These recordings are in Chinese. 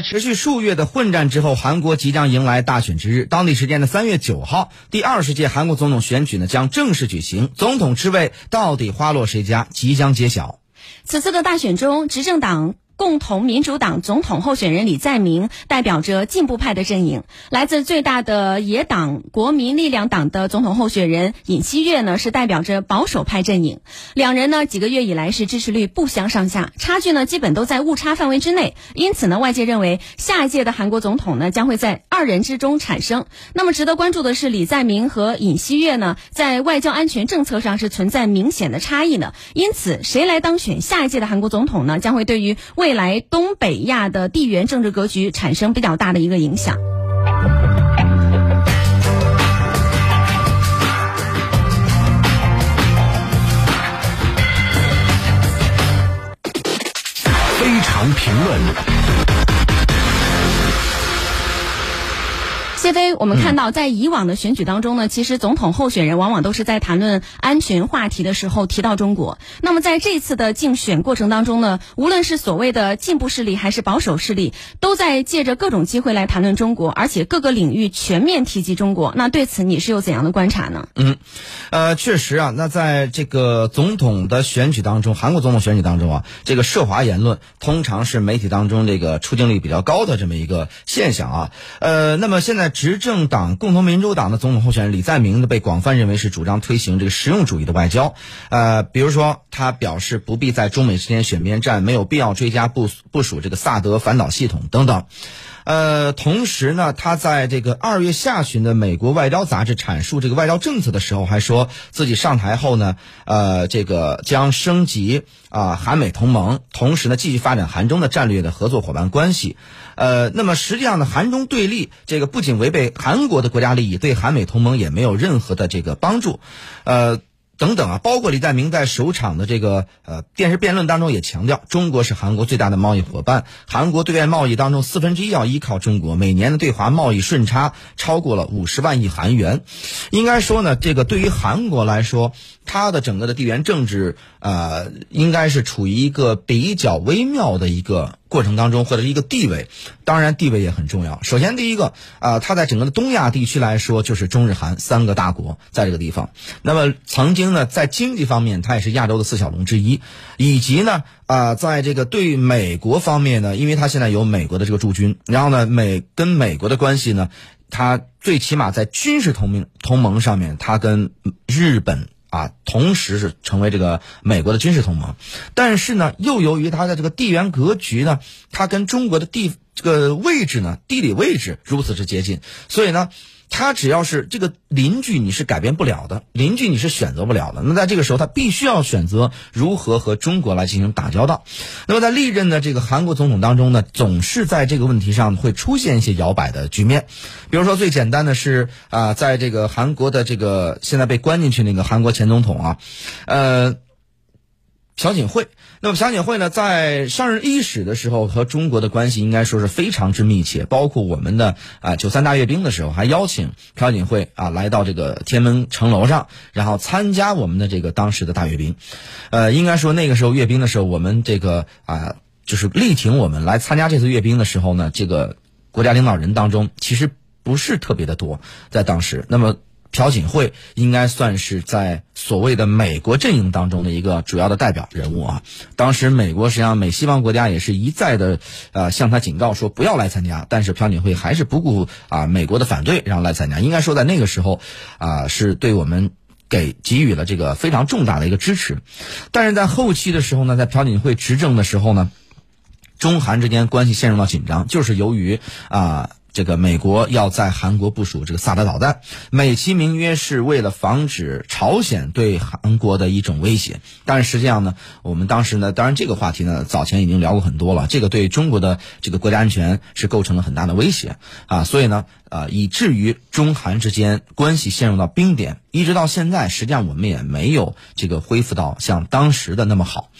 持续数月的混战之后，韩国即将迎来大选之日。当地时间的三月九号，第二十届韩国总统选举呢将正式举行，总统之位到底花落谁家，即将揭晓。此次的大选中，执政党。共同民主党总统候选人李在明代表着进步派的阵营，来自最大的野党国民力量党的总统候选人尹锡悦呢是代表着保守派阵营。两人呢几个月以来是支持率不相上下，差距呢基本都在误差范围之内。因此呢，外界认为下一届的韩国总统呢将会在二人之中产生。那么值得关注的是，李在明和尹锡悦呢在外交安全政策上是存在明显的差异的。因此，谁来当选下一届的韩国总统呢，将会对于未未来东北亚的地缘政治格局产生比较大的一个影响。非常评论。谢飞，我们看到在以往的选举当中呢，其实总统候选人往往都是在谈论安全话题的时候提到中国。那么在这次的竞选过程当中呢，无论是所谓的进步势力还是保守势力，都在借着各种机会来谈论中国，而且各个领域全面提及中国。那对此你是有怎样的观察呢？嗯，呃，确实啊，那在这个总统的选举当中，韩国总统选举当中啊，这个涉华言论通常是媒体当中这个出镜率比较高的这么一个现象啊。呃，那么现在。执政党共同民主党的总统候选人李在明呢，被广泛认为是主张推行这个实用主义的外交。呃，比如说，他表示不必在中美之间选边站，没有必要追加部部署这个萨德反导系统等等。呃，同时呢，他在这个二月下旬的美国外交杂志阐述这个外交政策的时候，还说自己上台后呢，呃，这个将升级啊韩美同盟，同时呢继续发展韩中的战略的合作伙伴关系。呃，那么实际上呢，韩中对立这个不仅违背韩国的国家利益，对韩美同盟也没有任何的这个帮助，呃。等等啊，包括李在明在首场的这个呃电视辩论当中也强调，中国是韩国最大的贸易伙伴，韩国对外贸易当中四分之一要依靠中国，每年的对华贸易顺差超过了五十万亿韩元。应该说呢，这个对于韩国来说，它的整个的地缘政治呃，应该是处于一个比较微妙的一个。过程当中或者是一个地位，当然地位也很重要。首先第一个啊，它在整个的东亚地区来说，就是中日韩三个大国在这个地方。那么曾经呢，在经济方面，它也是亚洲的四小龙之一，以及呢啊，在这个对美国方面呢，因为它现在有美国的这个驻军，然后呢美跟美国的关系呢，它最起码在军事同盟同盟上面，它跟日本。啊，同时是成为这个美国的军事同盟，但是呢，又由于它的这个地缘格局呢，它跟中国的地这个位置呢，地理位置如此之接近，所以呢。他只要是这个邻居，你是改变不了的，邻居你是选择不了的。那在这个时候，他必须要选择如何和中国来进行打交道。那么在历任的这个韩国总统当中呢，总是在这个问题上会出现一些摇摆的局面。比如说最简单的是啊，在这个韩国的这个现在被关进去那个韩国前总统啊，呃。朴槿惠，那么朴槿惠呢，在上任伊始的时候，和中国的关系应该说是非常之密切。包括我们的啊九三大阅兵的时候，还邀请朴槿惠啊来到这个天安门城楼上，然后参加我们的这个当时的大阅兵。呃，应该说那个时候阅兵的时候，我们这个啊就是力挺我们来参加这次阅兵的时候呢，这个国家领导人当中其实不是特别的多，在当时。那么。朴槿惠应该算是在所谓的美国阵营当中的一个主要的代表人物啊。当时美国实际上美西方国家也是一再的呃向他警告说不要来参加，但是朴槿惠还是不顾啊美国的反对，然后来参加。应该说在那个时候啊是对我们给给予了这个非常重大的一个支持。但是在后期的时候呢，在朴槿惠执政的时候呢，中韩之间关系陷入到紧张，就是由于啊。这个美国要在韩国部署这个萨德导弹，美其名曰是为了防止朝鲜对韩国的一种威胁，但是实际上呢，我们当时呢，当然这个话题呢，早前已经聊过很多了，这个对中国的这个国家安全是构成了很大的威胁啊，所以呢，啊，以至于中韩之间关系陷入到冰点，一直到现在，实际上我们也没有这个恢复到像当时的那么好。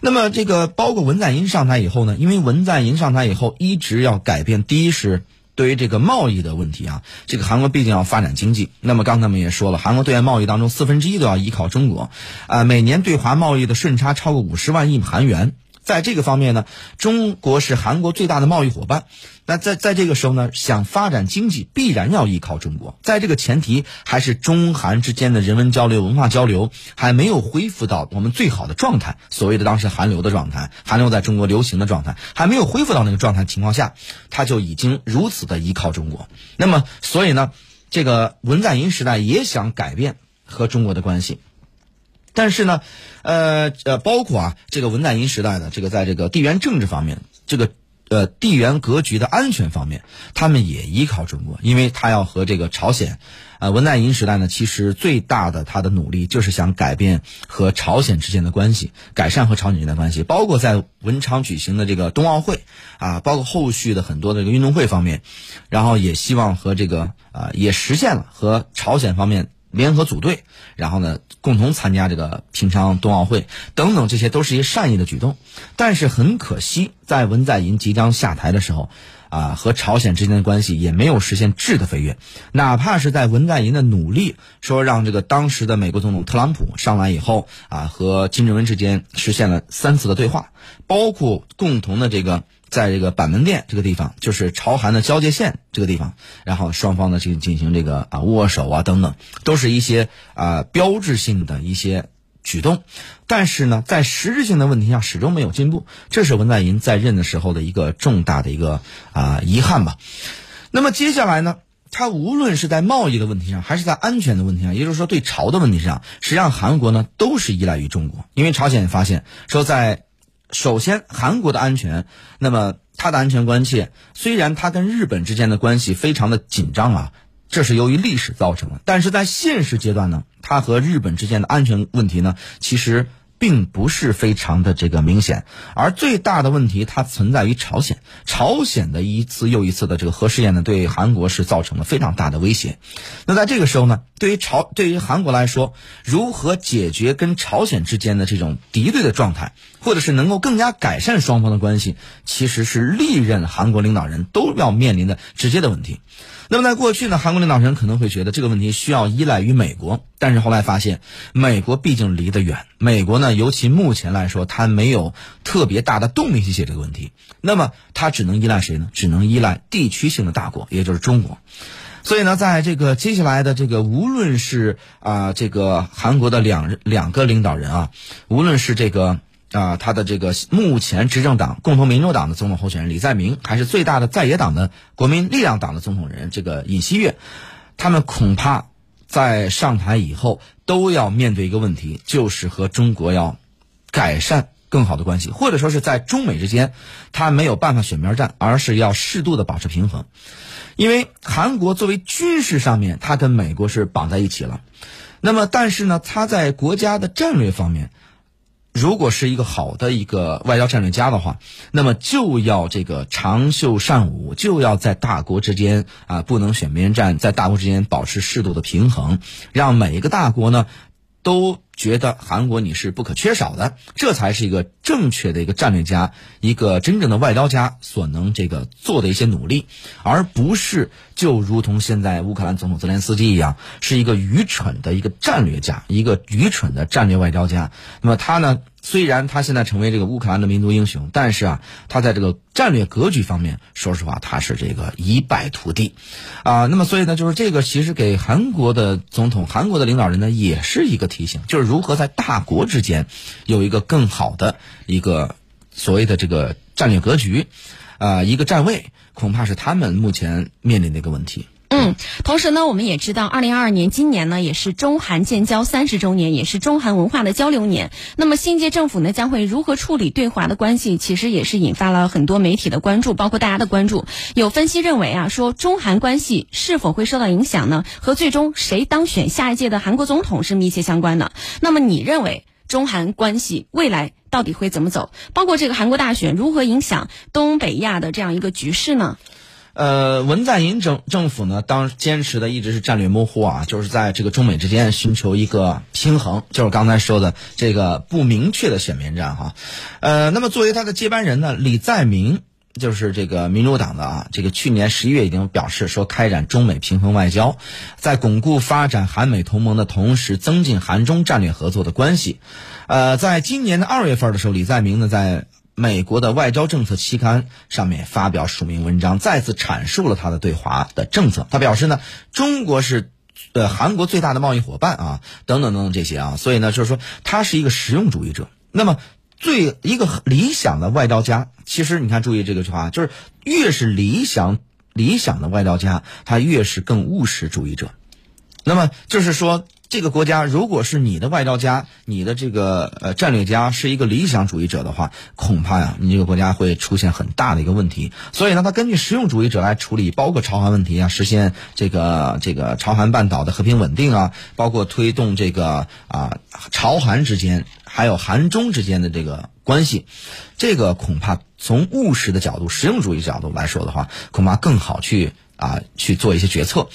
那么这个包括文在寅上台以后呢，因为文在寅上台以后一直要改变，第一是。对于这个贸易的问题啊，这个韩国毕竟要发展经济。那么刚才我们也说了，韩国对外贸易当中四分之一都要依靠中国，啊，每年对华贸易的顺差超过五十万亿韩元。在这个方面呢，中国是韩国最大的贸易伙伴。那在在这个时候呢，想发展经济必然要依靠中国。在这个前提，还是中韩之间的人文交流、文化交流还没有恢复到我们最好的状态，所谓的当时韩流的状态，韩流在中国流行的状态还没有恢复到那个状态情况下，他就已经如此的依靠中国。那么，所以呢，这个文在寅时代也想改变和中国的关系。但是呢，呃呃，包括啊，这个文在寅时代的这个在这个地缘政治方面，这个呃地缘格局的安全方面，他们也依靠中国，因为他要和这个朝鲜，呃，文在寅时代呢，其实最大的他的努力就是想改变和朝鲜之间的关系，改善和朝鲜之间的关系，包括在文昌举行的这个冬奥会啊，包括后续的很多的这个运动会方面，然后也希望和这个啊，也实现了和朝鲜方面。联合组队，然后呢，共同参加这个平昌冬奥会等等，这些都是一些善意的举动。但是很可惜，在文在寅即将下台的时候，啊，和朝鲜之间的关系也没有实现质的飞跃。哪怕是在文在寅的努力，说让这个当时的美国总统特朗普上来以后，啊，和金正恩之间实现了三次的对话，包括共同的这个。在这个板门店这个地方，就是朝韩的交界线这个地方，然后双方呢进进行这个啊握手啊等等，都是一些啊标志性的一些举动。但是呢，在实质性的问题上始终没有进步，这是文在寅在任的时候的一个重大的一个啊遗憾吧。那么接下来呢，他无论是在贸易的问题上，还是在安全的问题上，也就是说对朝的问题上，实际上韩国呢都是依赖于中国，因为朝鲜发现说在。首先，韩国的安全，那么它的安全关切，虽然它跟日本之间的关系非常的紧张啊，这是由于历史造成的，但是在现实阶段呢，它和日本之间的安全问题呢，其实。并不是非常的这个明显，而最大的问题它存在于朝鲜。朝鲜的一次又一次的这个核试验呢，对韩国是造成了非常大的威胁。那在这个时候呢，对于朝对于韩国来说，如何解决跟朝鲜之间的这种敌对的状态，或者是能够更加改善双方的关系，其实是历任韩国领导人都要面临的直接的问题。那么在过去呢，韩国领导人可能会觉得这个问题需要依赖于美国，但是后来发现，美国毕竟离得远，美国呢，尤其目前来说，它没有特别大的动力去解这个问题，那么它只能依赖谁呢？只能依赖地区性的大国，也就是中国。所以呢，在这个接下来的这个，无论是啊这个韩国的两两个领导人啊，无论是这个。啊，他的这个目前执政党共同民主党的总统候选人李在明，还是最大的在野党的国民力量党的总统人这个尹锡悦，他们恐怕在上台以后都要面对一个问题，就是和中国要改善更好的关系，或者说是在中美之间，他没有办法选边站，而是要适度的保持平衡。因为韩国作为军事上面，他跟美国是绑在一起了，那么但是呢，他在国家的战略方面。如果是一个好的一个外交战略家的话，那么就要这个长袖善舞，就要在大国之间啊不能选边站，在大国之间保持适度的平衡，让每一个大国呢都觉得韩国你是不可缺少的，这才是一个正确的一个战略家，一个真正的外交家所能这个做的一些努力，而不是就如同现在乌克兰总统泽连斯基一样，是一个愚蠢的一个战略家，一个愚蠢的战略外交家。那么他呢？虽然他现在成为这个乌克兰的民族英雄，但是啊，他在这个战略格局方面，说实话，他是这个一败涂地，啊，那么所以呢，就是这个其实给韩国的总统、韩国的领导人呢，也是一个提醒，就是如何在大国之间有一个更好的一个所谓的这个战略格局，啊，一个站位，恐怕是他们目前面临的一个问题。嗯，同时呢，我们也知道，二零二二年今年呢，也是中韩建交三十周年，也是中韩文化的交流年。那么，新届政府呢，将会如何处理对华的关系？其实也是引发了很多媒体的关注，包括大家的关注。有分析认为啊，说中韩关系是否会受到影响呢？和最终谁当选下一届的韩国总统是密切相关的。那么，你认为中韩关系未来到底会怎么走？包括这个韩国大选如何影响东北亚的这样一个局势呢？呃，文在寅政政府呢，当坚持的一直是战略模糊啊，就是在这个中美之间寻求一个平衡，就是刚才说的这个不明确的选边站哈。呃，那么作为他的接班人呢，李在明就是这个民主党的啊，这个去年十一月已经表示说，开展中美平衡外交，在巩固发展韩美同盟的同时，增进韩中战略合作的关系。呃，在今年的二月份的时候，李在明呢在。美国的外交政策期刊上面发表署名文章，再次阐述了他的对华的政策。他表示呢，中国是呃韩国最大的贸易伙伴啊，等等等等这些啊，所以呢，就是说他是一个实用主义者。那么，最一个理想的外交家，其实你看，注意这个句话，就是越是理想理想的外交家，他越是更务实主义者。那么就是说。这个国家如果是你的外交家，你的这个呃战略家是一个理想主义者的话，恐怕呀，你这个国家会出现很大的一个问题。所以呢，他根据实用主义者来处理，包括朝韩问题啊，实现这个这个朝韩半岛的和平稳定啊，包括推动这个啊朝韩之间还有韩中之间的这个关系，这个恐怕从务实的角度、实用主义角度来说的话，恐怕更好去。啊，去做一些决策。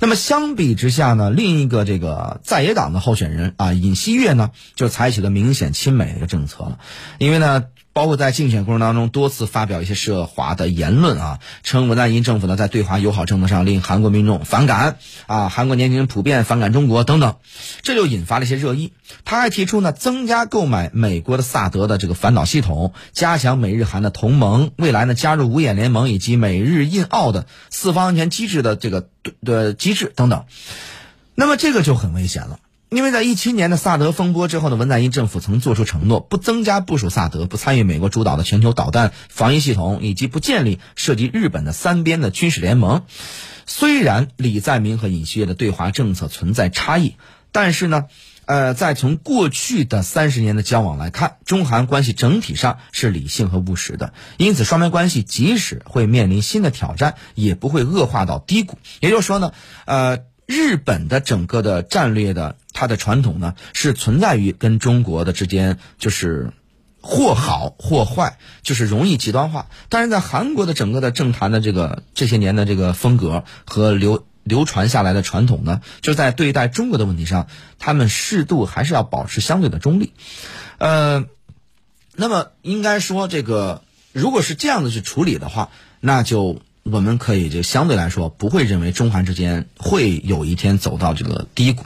那么相比之下呢，另一个这个在野党的候选人啊，尹锡悦呢，就采取了明显亲美的一个政策了，因为呢。包括在竞选过程当中多次发表一些涉华的言论啊，称文在寅政府呢在对华友好政策上令韩国民众反感啊，韩国年轻人普遍反感中国等等，这就引发了一些热议。他还提出呢，增加购买美国的萨德的这个反导系统，加强美日韩的同盟，未来呢加入五眼联盟以及美日印澳的四方安全机制的这个的机制等等。那么这个就很危险了。因为在一七年的萨德风波之后呢，文在寅政府曾做出承诺，不增加部署萨德，不参与美国主导的全球导弹防御系统，以及不建立涉及日本的三边的军事联盟。虽然李在明和尹锡悦的对华政策存在差异，但是呢，呃，在从过去的三十年的交往来看，中韩关系整体上是理性和务实的。因此，双边关系即使会面临新的挑战，也不会恶化到低谷。也就是说呢，呃。日本的整个的战略的它的传统呢，是存在于跟中国的之间，就是或好或坏，就是容易极端化。但是在韩国的整个的政坛的这个这些年的这个风格和流流传下来的传统呢，就在对待中国的问题上，他们适度还是要保持相对的中立。呃，那么应该说这个，如果是这样的去处理的话，那就。我们可以就相对来说不会认为中韩之间会有一天走到这个低谷，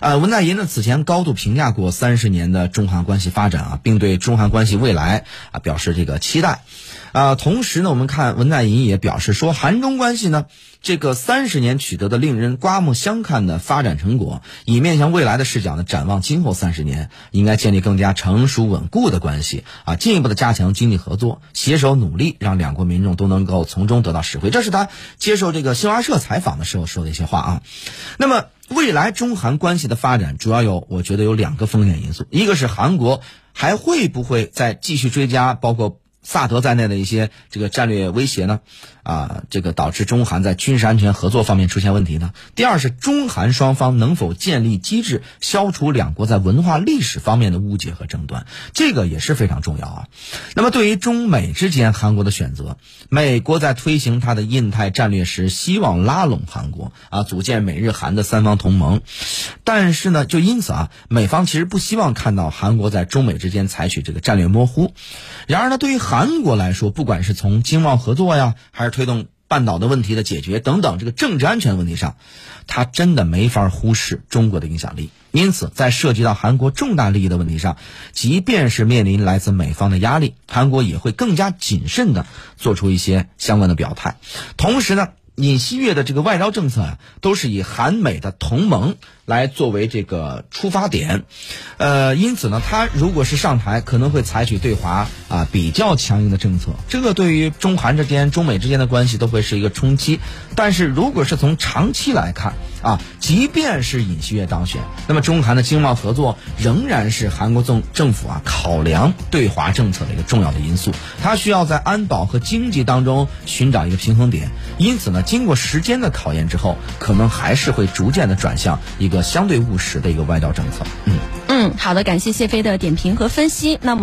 呃，文在寅呢此前高度评价过三十年的中韩关系发展啊，并对中韩关系未来啊表示这个期待，啊，同时呢，我们看文在寅也表示说韩中关系呢。这个三十年取得的令人刮目相看的发展成果，以面向未来的视角呢，展望今后三十年，应该建立更加成熟稳固的关系啊，进一步的加强经济合作，携手努力，让两国民众都能够从中得到实惠。这是他接受这个新华社采访的时候说的一些话啊。那么，未来中韩关系的发展，主要有我觉得有两个风险因素，一个是韩国还会不会再继续追加，包括。萨德在内的一些这个战略威胁呢，啊，这个导致中韩在军事安全合作方面出现问题呢。第二是中韩双方能否建立机制，消除两国在文化历史方面的误解和争端，这个也是非常重要啊。那么对于中美之间韩国的选择，美国在推行它的印太战略时，希望拉拢韩国啊，组建美日韩的三方同盟。但是呢，就因此啊，美方其实不希望看到韩国在中美之间采取这个战略模糊。然而呢，对于韩国来说，不管是从经贸合作呀，还是推动半岛的问题的解决等等，这个政治安全问题上，他真的没法忽视中国的影响力。因此，在涉及到韩国重大利益的问题上，即便是面临来自美方的压力，韩国也会更加谨慎的做出一些相关的表态。同时呢，尹锡悦的这个外交政策啊，都是以韩美的同盟。来作为这个出发点，呃，因此呢，他如果是上台，可能会采取对华啊比较强硬的政策，这个对于中韩之间、中美之间的关系都会是一个冲击。但是如果是从长期来看啊，即便是尹锡悦当选，那么中韩的经贸合作仍然是韩国政政府啊考量对华政策的一个重要的因素，它需要在安保和经济当中寻找一个平衡点。因此呢，经过时间的考验之后，可能还是会逐渐的转向一。一个相对务实的一个外交政策，嗯嗯，好的，感谢谢飞的点评和分析。那么。